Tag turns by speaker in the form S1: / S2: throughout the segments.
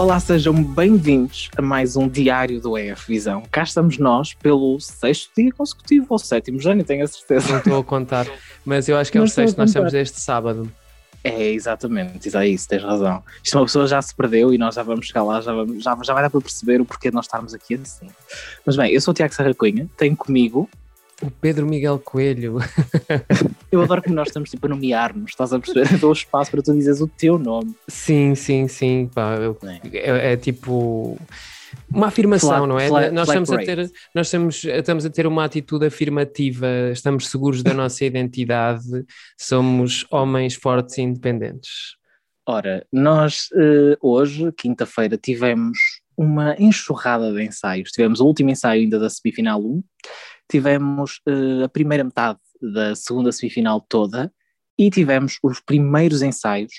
S1: Olá, sejam bem-vindos a mais um diário do EF Visão. Cá estamos nós pelo sexto dia consecutivo, ou sétimo, já nem tenho a certeza.
S2: Não estou a contar, mas eu acho que é o sexto, nós estamos este sábado.
S1: É, exatamente, é isso, tens razão. Isto uma pessoa já se perdeu e nós já vamos chegar lá, já, vamos, já, já vai dar para perceber o porquê de nós estarmos aqui assim. Mas bem, eu sou o Tiago Serra Cunha, tenho comigo,
S2: O Pedro Miguel Coelho.
S1: eu adoro como nós estamos tipo a nomear-nos, estás a perceber? Eu dou espaço para tu dizeres o teu nome.
S2: Sim, sim, sim. Pá, eu-
S1: É.
S2: é, é tipo uma afirmação,
S1: Flag-
S2: não é?
S1: flag-
S2: nós
S1: flag
S2: estamos a ter, nós estamos, estamos a ter uma atitude afirmativa, estamos seguros da nossa identidade, somos homens fortes e independentes.
S1: Ora, nós eh, hoje, quinta-feira, tivemos uma enxurrada de ensaios. Tivemos o último ensaio ainda da semifinal 1, tivemos eh, a primeira metade da segunda semifinal toda e tivemos os primeiros ensaios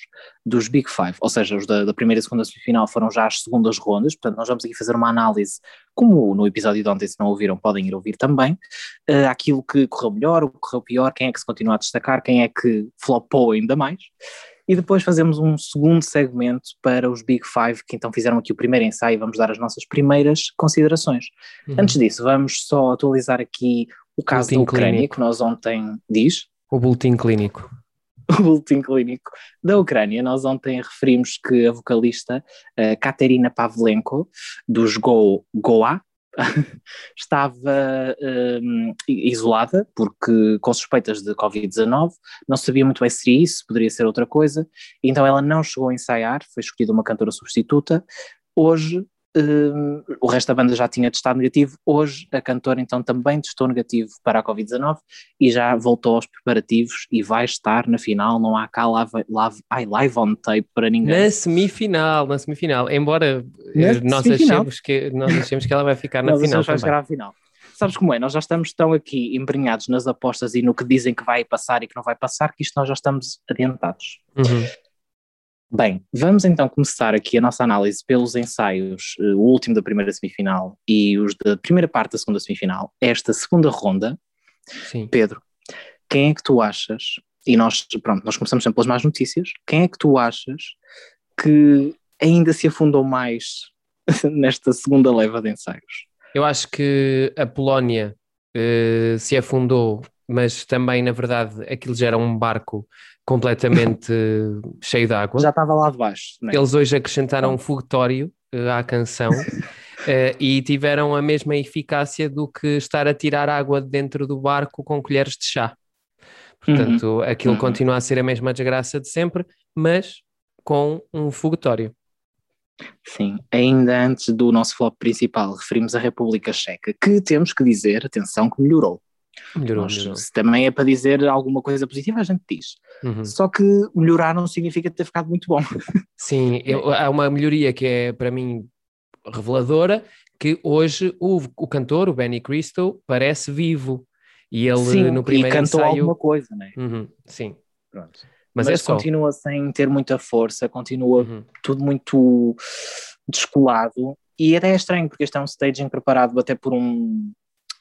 S1: dos Big Five, ou seja, os da, da primeira e segunda semifinal foram já as segundas rondas, portanto nós vamos aqui fazer uma análise, como no episódio de ontem, se não ouviram, podem ir ouvir também, eh, aquilo que correu melhor, o que correu pior, quem é que se continua a destacar, quem é que flopou ainda mais. E depois fazemos um segundo segmento para os Big Five, que então fizeram aqui o primeiro ensaio e vamos dar as nossas primeiras considerações.
S2: Uhum.
S1: Antes disso, vamos só atualizar aqui o caso da
S2: Boletim
S1: Ucrânia,
S2: clínico.
S1: que nós ontem diz,
S2: O boletim clínico.
S1: o boletim clínico da Ucrânia. Nós ontem referimos que a vocalista eh, Katerina Pavlenko, dos Go, Goa, estava hum, isolada porque com suspeitas de Covid-19, não sabia muito bem se seria isso, poderia ser outra coisa, então ela não chegou a ensaiar, foi escolhida uma cantora substituta. Hoje hum, o resto da banda já tinha testado negativo, hoje a cantora então também testou negativo para a Covid-19 e já voltou aos preparativos e vai estar na final, não há cá live, live, ai, live on tape para ninguém.
S2: Na semifinal, na semifinal, embora
S1: Na
S2: eh, nós,
S1: semifinal.
S2: achemos que, nós achemos que ela vai ficar na
S1: Nós
S2: final
S1: vai chegar à final. Sabes como é? Nós já estamos tão aqui embrenhados nas apostas e no que dizem que vai passar e que não vai passar, que isto nós já estamos adiantados.
S2: Uhum.
S1: Bem, vamos então começar aqui a nossa análise pelos ensaios, eh, o último da primeira semifinal e os da primeira parte da segunda semifinal. Esta segunda ronda,
S2: Sim.
S1: Pedro, quem é que tu achas, e nós, pronto, nós começamos sempre pelas más notícias, quem é que tu achas que ainda se afundou mais nesta segunda leva de ensaios?
S2: Eu acho que a Polónia eh, se afundou, mas também, na verdade, aquilo já era um barco completamente cheio de água.
S1: Já estava lá de baixo, né?
S2: Eles hoje acrescentaram um foguetório eh, à canção eh, e tiveram a mesma eficácia do que estar a tirar água de dentro do barco com colheres de chá. Portanto, aquilo
S1: Uhum.
S2: continua a ser a mesma desgraça de sempre, mas com um foguetório.
S1: Sim, ainda antes do nosso flop principal, referimos a República Checa, que temos que dizer, atenção, que melhorou.
S2: Melhorou,
S1: Nós,
S2: melhorou.
S1: se também é para dizer alguma coisa positiva, a gente diz.
S2: Uhum.
S1: Só que melhorar não significa ter ficado muito bom.
S2: Sim, eu- há uma melhoria que é para mim reveladora, que hoje o, o cantor, o Benny Cristo, parece vivo. E ele
S1: Sim,
S2: no
S1: e
S2: primeiro
S1: cantou
S2: ensaio.
S1: alguma coisa, né?
S2: Uhum, sim,
S1: Pronto.
S2: mas,
S1: Mas,
S2: é só.
S1: continua sem ter muita força, continua
S2: Uhum.
S1: tudo muito descolado. E até é estranho, porque este é um staging preparado até por um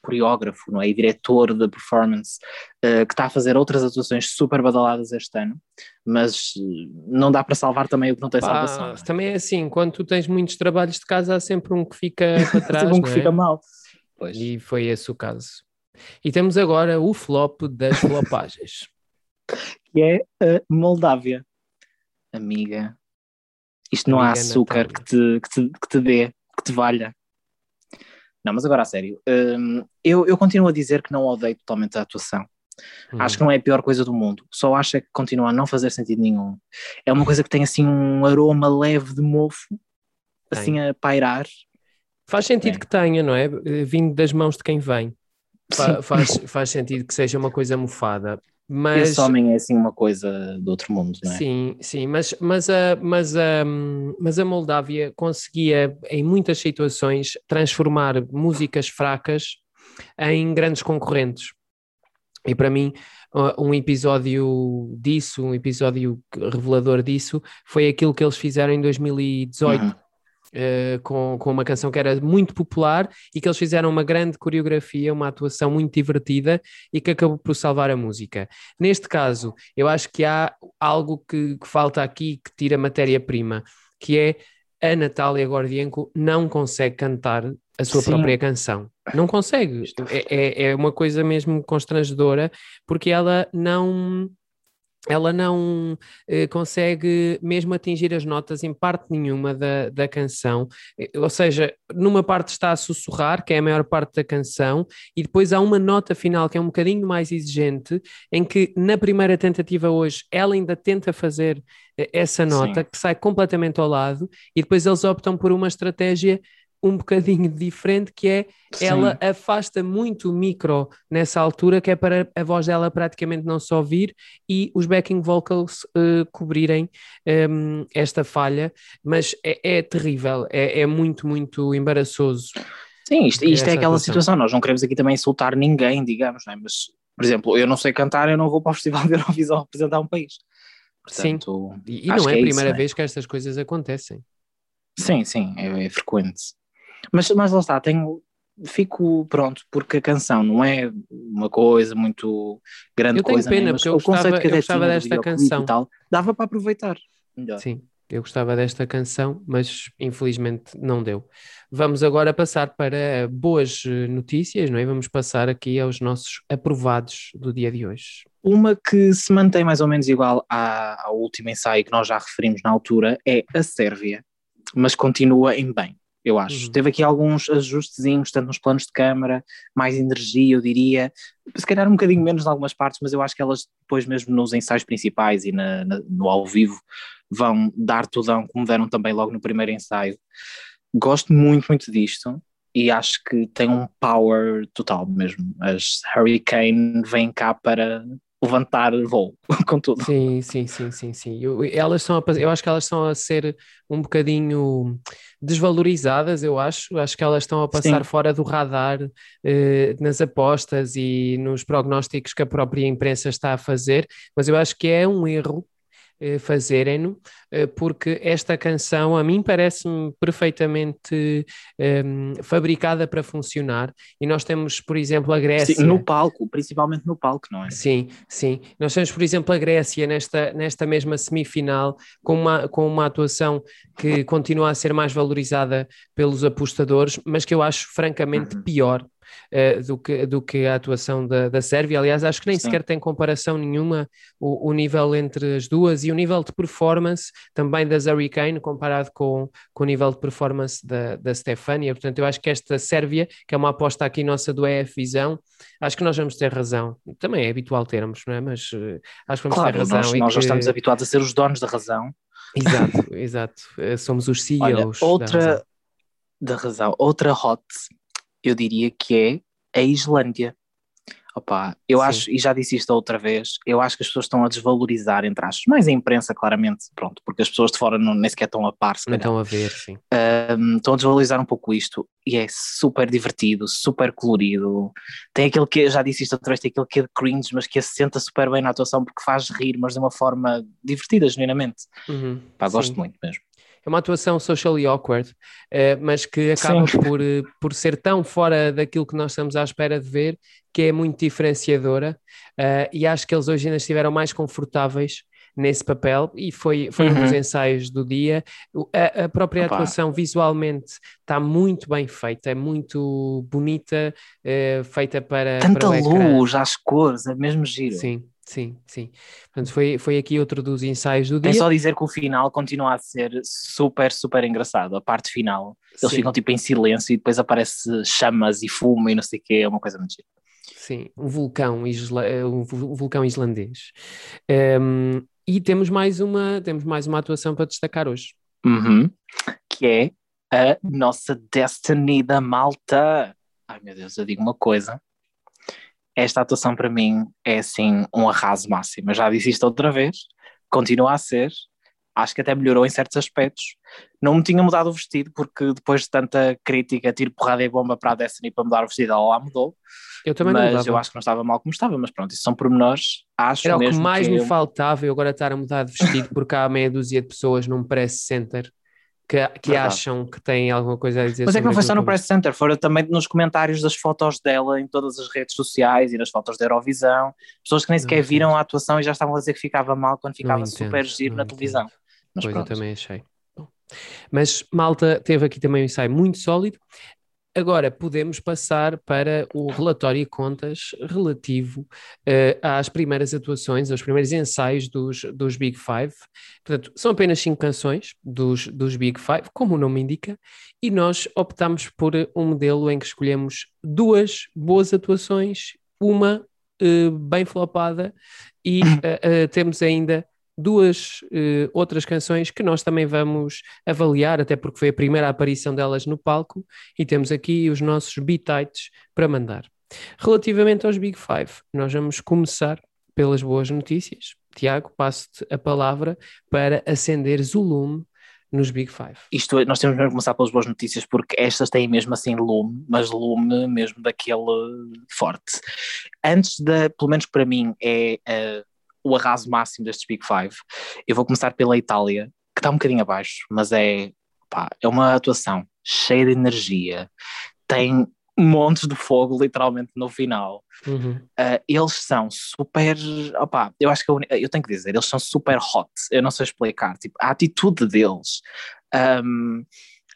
S1: coreógrafo, não é? E diretor da performance, eh, que está a fazer outras atuações super badaladas este ano, mas eh, não dá para salvar também o que não tem
S2: Pá,
S1: salvação. não é?
S2: também é assim, quando tu tens muitos trabalhos de casa, há sempre um que fica para trás.
S1: Sempre um que
S2: não é?
S1: fica mal. Pois.
S2: E foi esse o caso. E temos agora o flop das flopagens.
S1: que é a Moldávia. Amiga, isto não há
S2: Amiga
S1: açúcar
S2: Natália.
S1: que te, que, te, que te dê, que te valha. Não, mas agora a sério, hum, eu, eu continuo a dizer que não odeio totalmente a atuação.
S2: Uhum.
S1: Acho que não é a pior coisa do mundo. Só acho é que continua a não fazer sentido nenhum. É uma coisa que tem assim um aroma leve de mofo, assim a pairar.
S2: Faz sentido
S1: É.
S2: que tenha, não é? Eh, Vindo das mãos de quem vem. Fa- faz, faz sentido que seja uma coisa mofada. Mas
S1: Esse homem é assim uma coisa do outro mundo, não é?
S2: Sim, sim, mas, mas, a, mas, a, mas a Moldávia conseguia, em muitas situações, transformar músicas fracas em grandes concorrentes. E para mim, um episódio disso, um episódio revelador disso, foi aquilo que eles fizeram em 2018.
S1: Uhum.
S2: Eh, com, com uma canção que era muito popular e que eles fizeram uma grande coreografia, uma atuação muito divertida e que acabou por salvar a música. Neste caso, eu acho que há algo que, que falta aqui que tira matéria-prima, que é a Natália Gordienko não consegue cantar a sua Sim. própria canção. Não consegue. É, é, é uma coisa mesmo constrangedora, porque ela não ela não eh, consegue mesmo atingir as notas em parte nenhuma da, da canção, eh, ou seja, numa parte está a sussurrar, que é a maior parte da canção, e depois há uma nota final que é um bocadinho mais exigente, em que na primeira tentativa hoje ela ainda tenta fazer eh, essa nota, Sim. que sai completamente ao lado, e depois eles optam por uma estratégia um bocadinho diferente, que é Sim. ela afasta muito o micro nessa altura, que é para a voz dela praticamente não se ouvir e os backing vocals uh, cobrirem um, ehm, esta falha, mas é, é terrível, é, é, muito, muito embaraçoso.
S1: Sim, isto, isto é aquela situação, nós não queremos aqui também insultar ninguém, digamos, não é? mas, por exemplo, eu não sei cantar, eu não vou para o Festival de Eurovisão representar um país.
S2: Portanto, sim, e, não é a é primeira isso, vez que estas coisas acontecem.
S1: Sim, sim, é, é frequente. Mas, mas lá está, tenho, fico pronto, porque a canção não é uma coisa muito grande
S2: eu
S1: coisa.
S2: Tenho pena, porque eu gostava, eu gostava desta canção.
S1: Tal, dava para aproveitar. Melhor.
S2: Sim, eu gostava desta canção, mas infelizmente não deu. Vamos agora passar para boas notícias, não é? Vamos passar aqui aos nossos aprovados do dia de hoje.
S1: Uma que se mantém mais ou menos igual à, ao último ensaio que nós já referimos na altura é a Sérvia, mas continua em bem eu acho. Uhum. Teve aqui alguns ajustezinhos, tanto nos planos de câmara, mais energia, eu diria, se calhar um bocadinho menos em algumas partes, mas eu acho que elas depois mesmo nos ensaios principais e na, na, no ao vivo vão dar tudão, como deram também logo no primeiro ensaio. Gosto muito, muito disto e acho que tem um power total mesmo. As Hurricane vêm cá para levantar voo com tudo.
S2: Sim, sim, sim, sim, sim. Eu, elas são a, eu acho que elas estão a ser um bocadinho desvalorizadas, eu acho. Acho que elas estão a passar sim. fora do radar eh, nas apostas e nos prognósticos que a própria imprensa está a fazer, mas eu acho que é um erro fazerem-no, eh, porque esta canção a mim parece-me perfeitamente um, ehm, fabricada para funcionar e nós temos, por exemplo, a Grécia...
S1: Sim, no palco, principalmente no palco, não é?
S2: Sim, sim. Nós temos, por exemplo, a Grécia nesta, nesta mesma semifinal com uma, com uma atuação que continua a ser mais valorizada pelos apostadores, mas que eu acho francamente uhum. pior uh, do, que, do que a atuação da, da Sérvia. Aliás, acho que nem Sim. sequer tem comparação nenhuma o, o, nível entre as duas e o nível de performance também das Hurricane comparado com, com o nível de performance da, da Stefania. Portanto, eu acho que esta Sérvia, que é uma aposta aqui nossa do EF Visão, acho que nós vamos ter razão. Também é habitual termos, não é? Mas uh, acho que vamos
S1: claro,
S2: ter razão.
S1: Nós, nós
S2: que...
S1: já estamos habituados a ser os donos da razão.
S2: Exato, exato. Eh, somos os CEOs.
S1: Olha, outra da razão. da razão, outra hot eu diria que é a Islândia. Opa, eu Sim. acho, e já disse isto outra vez, eu acho que as pessoas estão a desvalorizar, entre aspas, mais a imprensa, claramente, pronto, porque as pessoas de fora não, nem sequer estão a par, se
S2: Não estão a ver, sim.
S1: Um, estão a desvalorizar um pouco isto, e é super divertido, super colorido, tem aquele que, já disse isto outra vez, tem aquele que é de cringe, mas que assenta super bem na atuação, porque faz rir, mas de uma forma divertida, genuinamente. Uhum, Pá, gosto muito mesmo
S2: uma atuação socially awkward, uh, mas que acaba por, uh, por ser tão fora daquilo que nós estamos à espera de ver, que é muito diferenciadora, uh, e acho que eles hoje ainda estiveram mais confortáveis nesse papel e foi, foi uhum. um dos uhum. ensaios do dia. A, a própria Opa. atuação visualmente está muito bem feita, é muito bonita, feita para.
S1: Tanta
S2: para
S1: luz, as cores, é mesmo giro.
S2: Sim, Sim, sim. Portanto, foi, foi aqui outro dos ensaios do dia.
S1: É só dizer que o final continua a ser super, super engraçado. A parte final, eles sim. ficam tipo em silêncio e depois aparece chamas e fumo e não sei o que, é uma coisa muito
S2: Sim, um vulcão, isla, um vulcão islandês. Um, e temos mais, uma, temos mais uma atuação para destacar hoje.
S1: Uhum. Que é a nossa Destiny da Malta. Ai meu Deus, eu digo uma coisa esta atuação para mim é assim um arraso máximo. Eu já disse isto outra vez, continua a ser. Acho que até melhorou em certos aspectos. Não me tinha mudado o vestido, porque depois de tanta crítica, tiro porrada e bomba para a Destiny para mudar o vestido, ela lá mudou.
S2: Eu também
S1: mas
S2: não
S1: eu acho que não estava mal como estava, mas pronto, isso são pormenores. Acho
S2: Era
S1: o
S2: que mais
S1: que
S2: me
S1: eu...
S2: faltava eu agora estar a mudar de vestido, porque há meia dúzia de pessoas num press center que, que acham que têm alguma coisa a dizer
S1: Mas é que não foi só no Press Center, foram também nos comentários das fotos dela em todas as redes sociais e nas fotos da Eurovisão. Pessoas que nem sequer viram a atuação e já estavam a dizer que ficava mal quando ficava entendo, super giro na televisão.
S2: Mas pois pronto. eu também achei. Mas Malta teve aqui também um ensaio muito sólido. Agora podemos passar para o relatório e contas relativo uh, às primeiras atuações, aos primeiros ensaios dos, dos Big Five. Portanto, são apenas cinco canções dos, dos Big Five, como o nome indica, e nós optamos por um modelo em que escolhemos duas boas atuações, uma uh, bem flopada, e uh, temos ainda duas uh, outras canções que nós também vamos avaliar, até porque foi a primeira aparição delas no palco, e temos aqui os nossos bitites para mandar. Relativamente aos Big Five, nós vamos começar pelas boas notícias. Tiago, passo-te a palavra para acenderes o lume nos Big Five.
S1: Isto, nós temos mesmo que começar pelas boas notícias, porque estas têm mesmo assim lume, mas lume mesmo daquele forte. Antes da, pelo menos para mim, é uh, o arraso máximo destes Big Five. Eu vou começar pela Itália, que está um bocadinho abaixo, mas é, pá, é uma atuação cheia de energia, tem montes de fogo literalmente no final. Uhum. Uh, eles são super, opa, eu acho que eu, eu, tenho que dizer, eles são super hot, eu não sei explicar, tipo, a atitude deles, um,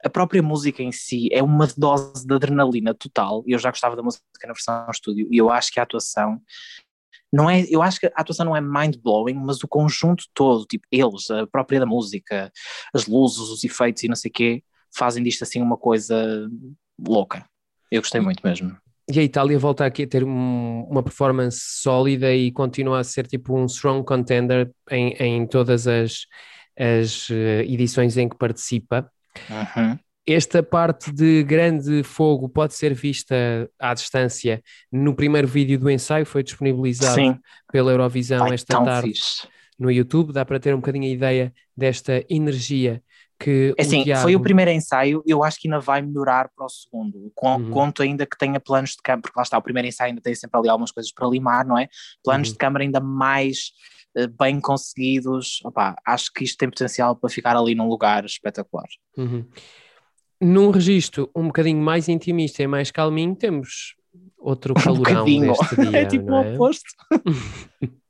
S1: a própria música em si é uma dose de adrenalina total, eu já gostava da música na versão estúdio, e eu acho que a atuação não é, eu acho que a atuação não é mind-blowing, mas o conjunto todo, tipo, eles, a própria da música, as luzes, os efeitos e não sei o quê, fazem disto assim uma coisa louca. Eu gostei muito mesmo.
S2: E a Itália volta aqui a ter um, uma performance sólida e continua a ser tipo um strong contender em, em todas as, as eh, edições em que participa. Uhum. Esta parte de grande fogo pode ser vista à distância no primeiro vídeo do ensaio, foi disponibilizado Sim. pela Eurovisão Ai, esta tarde fixe. no YouTube. Dá para ter um bocadinho a ideia desta energia que.
S1: É assim, Tiago... foi o primeiro ensaio, eu acho que ainda vai melhorar para o segundo. Uhum. Conto ainda que tenha planos de câmara, porque lá está, o primeiro ensaio ainda tem sempre ali algumas coisas para limar, não é? Planos uhum. de câmara ainda mais uh, bem conseguidos. Opa, acho que isto tem potencial para ficar ali num lugar espetacular.
S2: Uhum. Num registro um bocadinho mais intimista e mais calminho, temos outro calorão um deste dia.
S1: é tipo
S2: o
S1: é? oposto.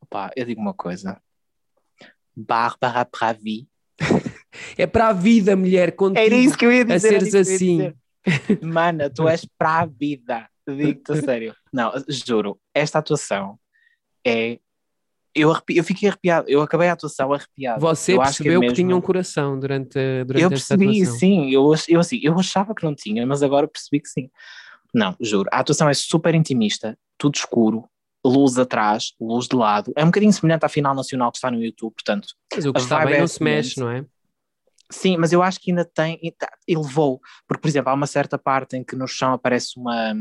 S1: Opa, eu digo uma coisa. Bárbara Pravi.
S2: É para a vida, mulher, contigo,
S1: Era isso que eu ia dizer.
S2: A seres assim.
S1: Mana, tu és para a vida. Digo-te a sério. Não, juro, esta atuação é eu, arrepi, eu fiquei arrepiado, eu acabei a atuação arrepiado.
S2: Você
S1: eu
S2: percebeu que, é mesmo... que, tinha um coração durante, durante
S1: eu percebi, sim, eu, eu, assim, eu achava que não tinha, mas agora percebi que sim. Não, juro, a atuação é super intimista, tudo escuro, luz atrás, luz de lado, é um bocadinho semelhante à final nacional que está no YouTube, portanto.
S2: Mas o que está bem não se mexe, não é?
S1: Sim, mas eu acho que ainda tem, elevou, porque por exemplo, há uma certa parte em que no chão aparece uma,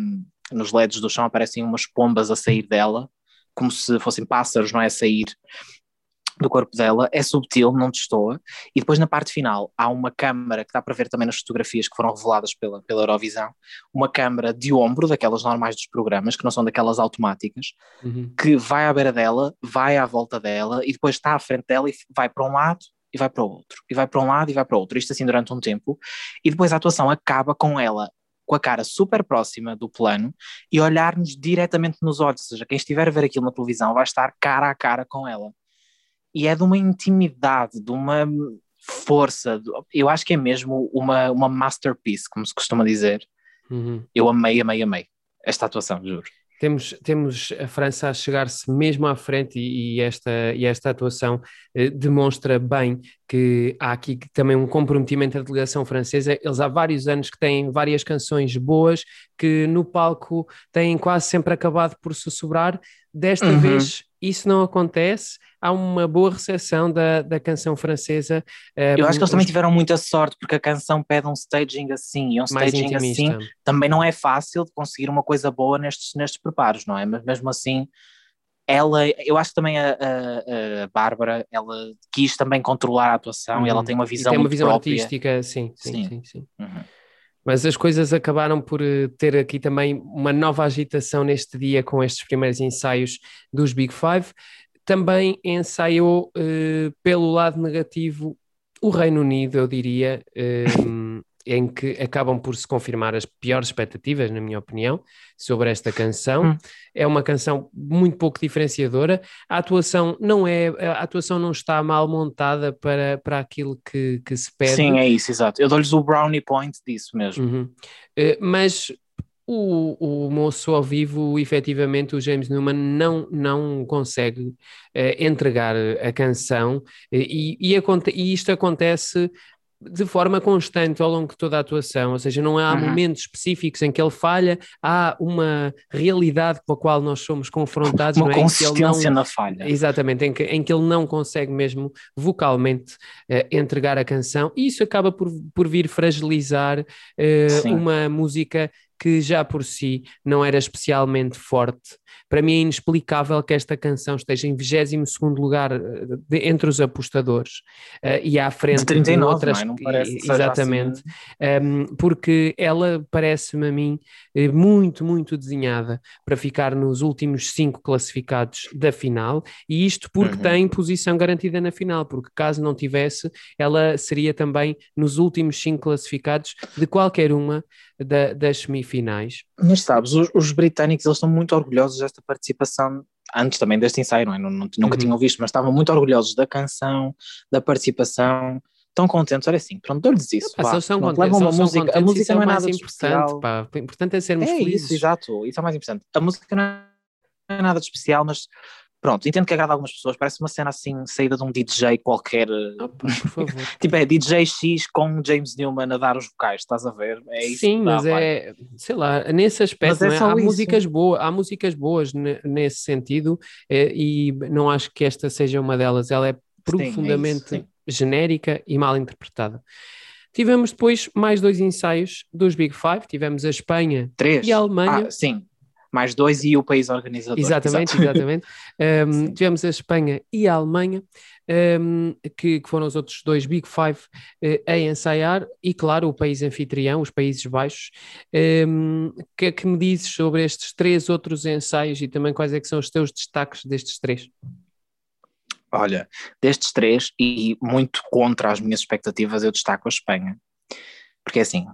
S1: nos LEDs do chão aparecem umas pombas a sair dela, como se fossem pássaros, não é? A sair do corpo dela, é subtil, não destoa, e depois na parte final há uma câmara que dá para ver também nas fotografias que foram reveladas pela, pela Eurovisão, uma câmara de ombro, daquelas normais dos programas, que não são daquelas automáticas, uhum. que vai à beira dela, vai à volta dela, e depois está à frente dela e vai para um lado e vai para o outro, e vai para um lado e vai para o outro, isto assim durante um tempo, e depois a atuação acaba com ela com a cara super próxima do plano e olhar-nos diretamente nos olhos, ou seja, quem estiver a ver aquilo na televisão vai estar cara a cara com ela. E é de uma intimidade, de uma força, eu acho que é mesmo uma, uma masterpiece, como se costuma dizer. Uhum. Eu amei, amei, amei esta atuação, juro.
S2: Temos, temos a França a chegar-se mesmo à frente e, e, esta, e esta atuação eh, demonstra bem que há aqui também um comprometimento da delegação francesa. Eles há vários anos que têm várias canções boas que no palco têm quase sempre acabado por sussurrar. Desta uhum. vez isso não acontece há uma boa recepção da, da canção francesa.
S1: Uh, Eu acho que eles também tiveram muita sorte, porque a canção pede um staging assim, e um staging assim também não é fácil de conseguir uma coisa boa nestes, nestes preparos, não é? Mas mesmo assim, ela, eu acho que também a, a, a Bárbara, ela quis também controlar a atuação uhum. e ela uhum. tem uma visão
S2: e tem uma visão
S1: própria.
S2: artística, sim, sim, sim. sim, sim. Uhum. Mas as coisas acabaram por eh, ter aqui também uma nova agitação neste dia com estes primeiros ensaios dos Big Five também ensaiou uh, pelo lado negativo o Reino Unido, eu diria. Uh, em que acabam por se confirmar as piores expectativas, na minha opinião, sobre esta canção. Hum. É uma canção muito pouco diferenciadora. A atuação não é, a atuação não está mal montada para, para aquilo que, que se pede.
S1: Sim, é isso, exato. Eu dou-lhes o brownie point disso mesmo.
S2: Uhum. Uh, mas o, o moço ao vivo, efetivamente, o James Newman não, não consegue uh, entregar a canção e, e, e, isto acontece de forma constante ao longo de toda a atuação, ou seja, não há uhum. momentos específicos em que ele falha, há uma realidade com a qual nós somos confrontados.
S1: Uma
S2: é?
S1: consistência não, na falha.
S2: Exatamente, em que, em que ele não consegue mesmo vocalmente uh, entregar a canção, e isso acaba por, por vir fragilizar uh, uma música que já por si não era especialmente forte. Para mim é inexplicável que esta canção esteja em 22 lugar eh, de, entre os apostadores uh, e à frente de,
S1: 39,
S2: de outras.
S1: Não, é? não parece
S2: exatamente, assim. um, ehm, porque ela parece-me a mim eh, muito, muito desenhada para ficar nos últimos cinco classificados da final, e isto porque uhum. tem posição garantida na final, porque caso não tivesse, ela seria também nos últimos cinco classificados de qualquer uma da, das semifinais.
S1: Mas sabes, os, os, britânicos eles estão muito orgulhosos desta participação, antes também deste ensaio, não é? Nunca uhum. tinham visto, mas estavam muito orgulhosos da canção, da participação, tão contentes, olha assim, pronto, dou-lhes isso.
S2: Pá, eles são contentes, uma música, a música não é nada importante, pá. o importante é sermos
S1: é
S2: felizes.
S1: Isso, exato, isso é o mais importante. A música não é nada de especial, mas Pronto, entendo que agrada algumas pessoas, parece uma cena assim, saída de um DJ qualquer.
S2: Opa, por favor.
S1: tipo, é DJ X com James Newman a dar os vocais, estás a ver? É isso
S2: Sim, mas é, sei lá, nesse aspecto, é, é? há, músicas boas, há músicas boas nesse sentido é, e não acho que esta seja uma delas. Ela é profundamente sim, é isso, genérica e mal interpretada. Tivemos depois mais dois ensaios dos Big Five, tivemos a Espanha
S1: Três.
S2: e a Alemanha.
S1: Ah, sim, mais dois e o país organizador.
S2: Exatamente, exatamente. Um, tivemos a Espanha e a Alemanha, um, que, que, foram os outros dois Big Five uh, a ensaiar, e claro, o país anfitrião, os Países Baixos. Um, o que é que me dizes sobre estes três outros ensaios e também quais é que são os teus destaques destes três?
S1: Olha, destes três, e muito contra as minhas expectativas, eu destaco a Espanha. Porque assim,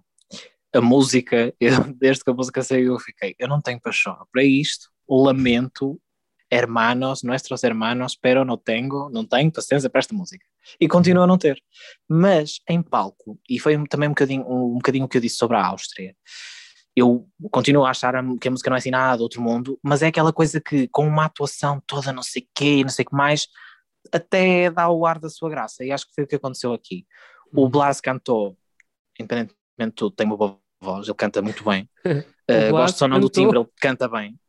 S1: a música, eu, desde que a música saiu, eu fiquei, eu não tenho paixão para isto, lamento, hermanos, nuestros hermanos, pero no tengo, não tenho paciência para esta música. E continuo a não ter. Mas em palco, e foi também um bocadinho, um, um bocadinho o que eu disse sobre a Áustria, eu continuo a achar que a música não é assim nada do outro mundo, mas é aquela coisa que com uma atuação toda não sei quê, não sei o que mais, até dá o ar da sua graça, e acho que foi o que aconteceu aqui. O uhum. Blas cantou, independentemente de tudo, tem uma boa voz, ele canta muito bem. Uh, gosto só não do timbre, ele canta bem.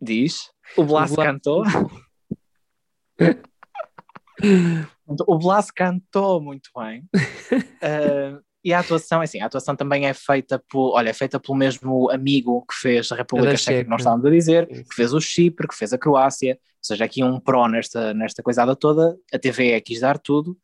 S1: Diz. O Blas, o Blas... cantou. o Blas cantou muito bem. Uh, e a atuação, é assim, a atuação também é feita por, olha, é feita pelo mesmo amigo que fez a República Checa, que nós estávamos a dizer, que fez o Chipre, que fez a Croácia, ou seja, aqui um pró nesta, nesta coisada toda, a TV é quis dar tudo,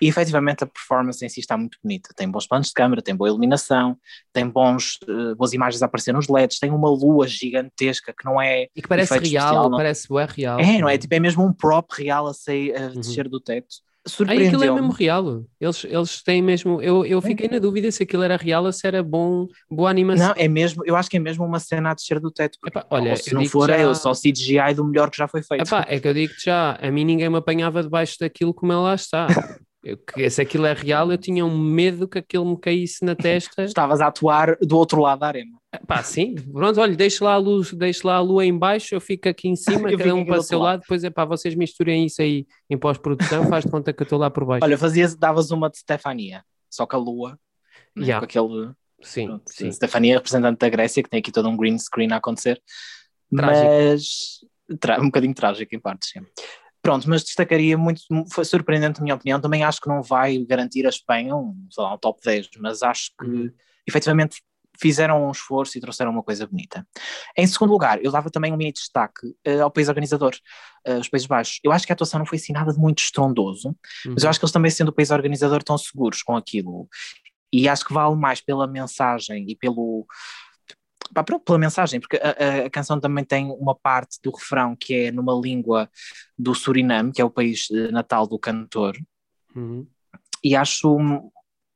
S1: e efetivamente a performance em si está muito bonita, tem bons planos de câmera, tem boa iluminação, tem bons, uh, boas imagens a aparecer nos LEDs, tem uma lua gigantesca que não é...
S2: E que parece real, especial, não... parece é real.
S1: É, não é? Tipo, é mesmo um prop real a, sair, a uhum. descer do teto surpreendeu.
S2: aquilo é mesmo real. Eles, eles têm mesmo. Eu, eu fiquei na dúvida se aquilo era real ou se era bom, boa animação.
S1: Não, é mesmo. Eu acho que é mesmo uma cena a descer do teto.
S2: Epá, olha, ou
S1: se não for, já... é só CGI do melhor que já foi feito.
S2: Epá, é que eu digo já, a mim ninguém me apanhava debaixo daquilo como ela lá está. Eu, se aquilo é real, eu tinha um medo que aquilo me caísse na testa.
S1: Estavas a atuar do outro lado da arena.
S2: Pá, sim, pronto, olha, deixa lá a luz, deixa lá a lua em baixo, eu fico aqui em cima, cada um para o seu lado. lado, depois é pá, vocês misturem isso aí em pós-produção, faz de conta que eu estou lá por baixo.
S1: Olha, fazias, davas uma de Stefania, só que a lua, né, yeah. com aquele...
S2: Sim, pronto, sim.
S1: Stefania, representante da Grécia, que tem aqui todo um green screen a acontecer. Trágico. Mas um bocadinho trágico em parte, sim. Pronto, mas destacaria muito, foi surpreendente na minha opinião, também acho que não vai garantir a Espanha um, lá, um top 10, mas acho que uhum. efetivamente fizeram um esforço e trouxeram uma coisa bonita. Em segundo lugar, eu dava também um mini destaque uh, ao país organizador, uh, os Países Baixos. Eu acho que a atuação não foi assim nada de muito estrondoso, uhum. mas eu acho que eles também, sendo o país organizador, estão seguros com aquilo. E acho que vale mais pela mensagem e pelo, pá, pela mensagem, porque a, a, canção também tem uma parte do refrão que é numa língua do Suriname, que é o país eh, natal do cantor,
S2: uhum.
S1: e acho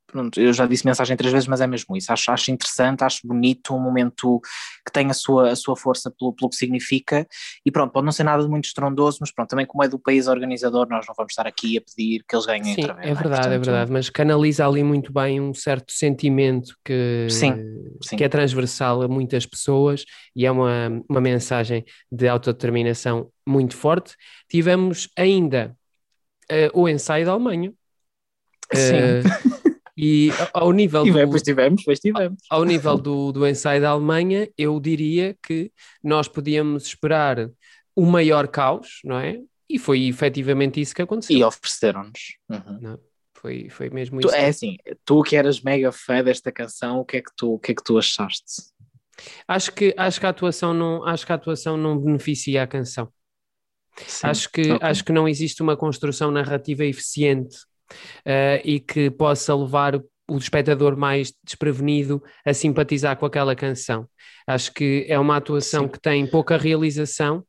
S1: pronto, eu já disse mensagem três vezes, mas é mesmo isso. Acho, acho interessante, acho bonito, um momento que tem a sua, a sua força pelo, pelo que significa. E pronto, pode não ser nada de muito estrondoso, mas pronto, também como é do país organizador, nós não vamos estar aqui a pedir que eles ganhem
S2: Sim,
S1: outra vez.
S2: é
S1: não
S2: verdade, é
S1: Portanto,
S2: verdade, mas canaliza ali muito bem um certo sentimento que,
S1: Sim, sim.
S2: que é transversal a muitas pessoas e é uma, uma mensagem de autodeterminação muito forte. Tivemos ainda eh, o ensaio da Alemanha.
S1: Sim.
S2: Eh, e ao nível do,
S1: pois tivemos, pois tivemos.
S2: ao nível do, do ensaio da Alemanha, eu diria que nós podíamos esperar o maior caos, não é? E foi efetivamente isso que aconteceu.
S1: E ofereceram-nos. Uhum.
S2: Foi, foi mesmo
S1: Tu,
S2: isso.
S1: é assim, tu que eras mega fã desta canção, o que é que tu, o que é que tu achaste?
S2: Acho que, acho que a atuação não, acho que a atuação não beneficia a canção.
S1: Sim,
S2: Acho que,
S1: ok.
S2: acho que não existe uma construção narrativa eficiente eh, e que possa levar o espectador mais desprevenido a simpatizar com aquela canção. Acho que é uma atuação
S1: Sim.
S2: que tem pouca realização,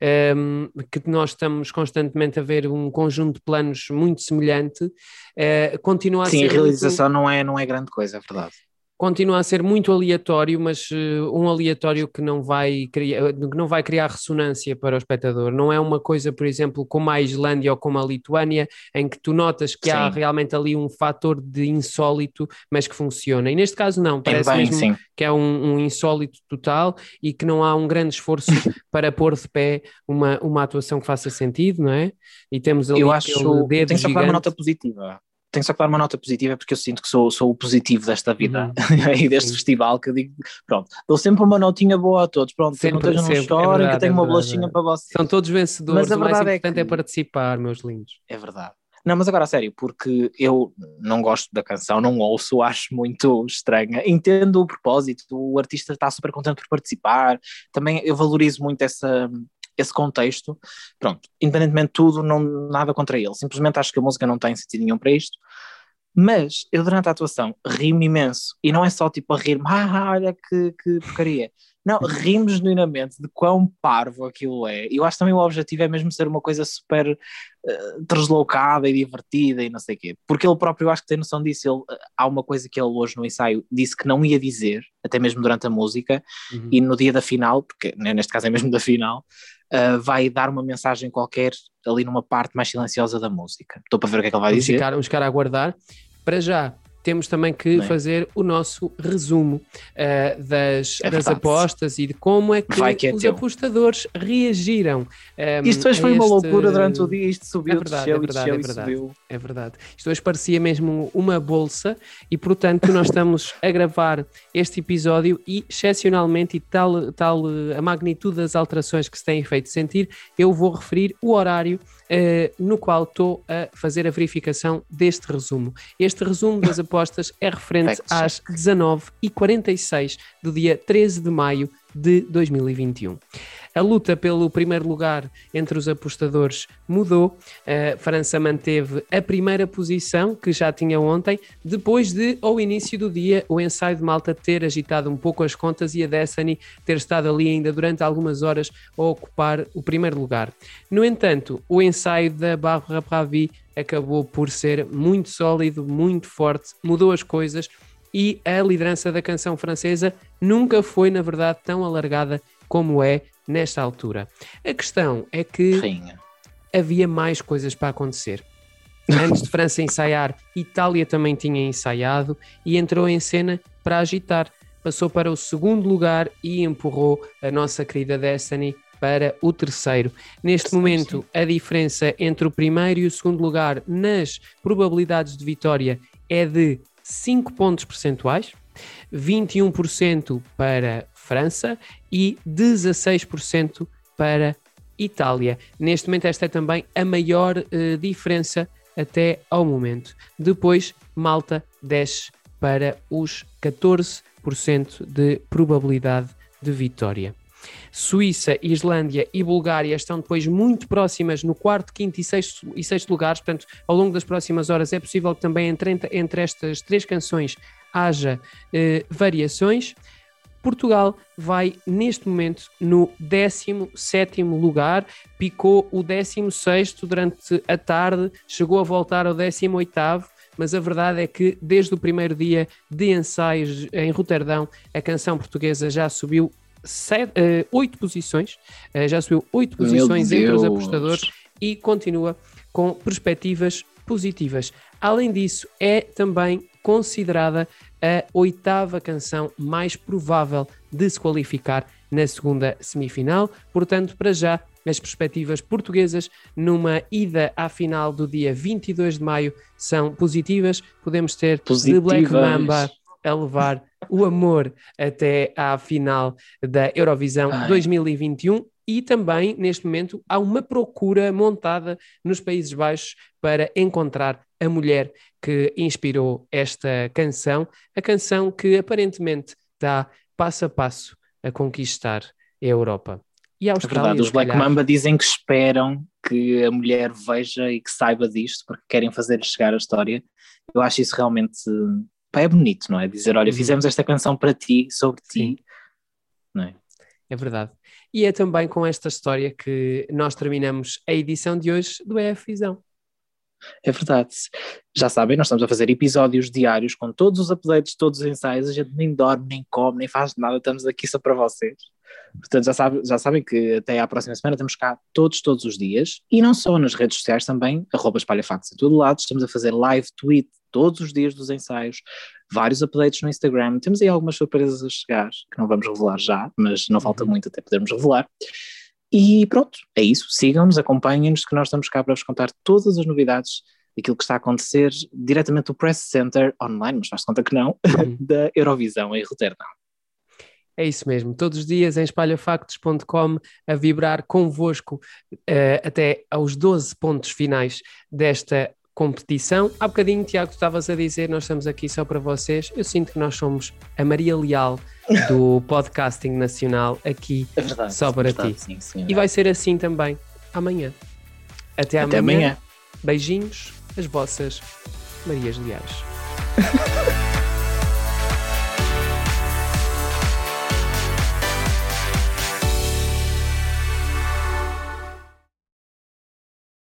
S2: ehm, que nós estamos constantemente a ver um conjunto de planos muito semelhante, eh, continua a
S1: Sim,
S2: ser
S1: a
S2: muito-
S1: realização não, é, não é grande coisa, é verdade.
S2: Continua a ser muito aleatório, mas eh, um aleatório que não vai criar, que não vai criar ressonância para o espectador. Não é uma coisa, por exemplo, como a Islândia ou como a Lituânia, em que tu notas que há
S1: Sim.
S2: realmente ali um fator de insólito, mas que funciona. E neste caso não, parece
S1: bem,
S2: mesmo
S1: sim.
S2: que é um, um insólito total e que não há um grande esforço para pôr de pé uma, uma atuação que faça sentido, não é? E temos ali
S1: Eu acho.
S2: dedo
S1: Tenho só que dar uma nota positiva. Tenho só que dar uma nota positiva porque eu sinto que sou, sou o positivo desta vida
S2: Uhum.
S1: e deste
S2: Sim.
S1: festival que eu digo, pronto, dou sempre uma notinha boa a todos, pronto, que não
S2: Sempre,
S1: estejam, não
S2: sempre. É
S1: chorem, que
S2: verdade,
S1: eu tenho
S2: é
S1: uma
S2: verdade,
S1: bolachinha
S2: é.
S1: para vocês.
S2: São todos vencedores,
S1: Mas a
S2: o mais
S1: verdade é
S2: importante é
S1: que-
S2: participar, meus lindos.
S1: É verdade. Não, mas agora a sério, porque eu não gosto da canção, não ouço, acho muito estranha. Entendo o propósito, o artista está super contente por participar, também eu valorizo muito essa, esse contexto. Pronto, independentemente de tudo, não, nada contra ele. Simplesmente acho que a música não tem sentido nenhum para isto. Mas eu durante a atuação ri-me imenso. E não é só tipo a rir-me, ah, olha que, que porcaria. Não, ri-me genuinamente de quão parvo aquilo é. E eu acho também o objetivo é mesmo ser uma coisa super eh, deslocada e divertida e não sei o quê. Porque ele próprio acho que tem noção disso. Ele, eh, há uma coisa que ele hoje no ensaio disse que não ia dizer, até mesmo durante a música,
S2: Uhum.
S1: e no dia da final, porque né, neste caso é mesmo da final, eh, vai dar uma mensagem qualquer ali numa parte mais silenciosa da música. Estou para ver o que é que ele vai
S2: Vamos
S1: dizer.
S2: ficar, vamos ficar a aguardar. Para já, temos também que
S1: Bem.
S2: fazer o nosso resumo eh, das,
S1: É
S2: das apostas e de como é que,
S1: que é
S2: os
S1: teu.
S2: apostadores reagiram. ehm,
S1: Isto hoje foi uma
S2: este-
S1: loucura durante o dia, isto subiu,
S2: É verdade,
S1: desceu,
S2: é verdade,
S1: e
S2: é
S1: desceu
S2: verdade.
S1: e subiu.
S2: É verdade. Isto hoje parecia mesmo uma bolsa e, portanto, nós estamos a gravar este episódio e, excepcionalmente, e tal, tal a magnitude das alterações que se têm feito sentir, eu vou referir o horário eh, no qual estou a fazer a verificação deste resumo. Este resumo das apostas é referente
S1: Fact
S2: às 19h46 do dia 13 de maio de 2021. A luta pelo primeiro lugar entre os apostadores mudou. A França manteve a primeira posição, que já tinha ontem, depois de, ao início do dia, o ensaio de Malta ter agitado um pouco as contas e a Destiny ter estado ali ainda durante algumas horas a ocupar o primeiro lugar. No entanto, o ensaio da Barra Bravi acabou por ser muito sólido, muito forte, mudou as coisas e a liderança da canção francesa nunca foi, na verdade, tão alargada como é nesta altura. A questão é que havia mais coisas para acontecer. Antes de França ensaiar, Itália também tinha ensaiado e entrou em cena para agitar. Passou para o segundo lugar e empurrou a nossa querida Destiny para o terceiro. Neste
S1: Sim,
S2: momento, a diferença entre o primeiro e o segundo lugar nas probabilidades de vitória é de 5 pontos percentuais, 21% para França e 16% para Itália. Neste momento, esta é também a maior eh, diferença até ao momento. Depois, Malta desce para os 14% de probabilidade de vitória. Suíça, Islândia e Bulgária estão depois muito próximas no quarto, quinto e sexto, e sexto lugares. Portanto, ao longo das próximas horas é possível que também entre, entre estas três canções haja eh, variações. Portugal vai neste momento no 17 lugar, picou o 16 durante a tarde, chegou a voltar ao 18, mas a verdade é que desde o primeiro dia de ensaios em Roterdão, a canção portuguesa já subiu sete, uh, oito posições, uh, já subiu oito posições entre os apostadores e continua com perspectivas positivas. Além disso, é também considerada a oitava canção mais provável de se qualificar na segunda semifinal. Portanto, para já, as perspectivas portuguesas numa ida à final do dia 22 de maio são positivas. Podemos ter
S1: positivas.
S2: The Black Mamba a levar o amor até à final da Eurovisão Ai. 2021 e também, neste momento, há uma procura montada nos Países Baixos para encontrar a mulher que inspirou esta canção, a canção que aparentemente está passo a passo a conquistar a Europa.
S1: E a Austrália, é verdade, os Black calhar... Mamba dizem que esperam que a mulher veja e que saiba disto, porque querem fazer chegar a história. Eu acho isso realmente é bonito, não é? Dizer, olha, uhum. fizemos esta canção para ti, sobre Sim. ti, não é?
S2: É verdade. E é também com esta história que nós terminamos a edição de hoje do EF Visão.
S1: É verdade. Já sabem, nós estamos a fazer episódios diários com todos os updates, todos os ensaios, a gente nem dorme, nem come, nem faz nada, estamos aqui só para vocês. Portanto, já, sabe, já sabem que até à próxima semana estamos cá todos, todos os dias, e não só nas redes sociais também, arroba espalhafactos em todo lado, estamos a fazer live tweet todos os dias dos ensaios, vários updates no Instagram, temos aí algumas surpresas a chegar, que não vamos revelar já, mas não falta uhum. muito até podermos revelar. E pronto, é isso. Sigam-nos, acompanhem-nos, que nós estamos cá para vos contar todas as novidades daquilo que está a acontecer diretamente do Press Center online, mas faz conta que não, uhum. da Eurovisão em Roterdão.
S2: É isso mesmo, todos os dias em espalhafactos.com a vibrar convosco uh, até aos 12 pontos finais desta competição. Há bocadinho, Tiago, tu estavas a dizer, nós estamos aqui só para vocês. Eu sinto que nós somos a Maria Leal do podcasting nacional aqui
S1: é verdade,
S2: só para
S1: é
S2: verdade, ti. Sim, e vai ser assim também amanhã. Até,
S1: Até
S2: amanhã.
S1: amanhã.
S2: Beijinhos, as vossas Marias Leais.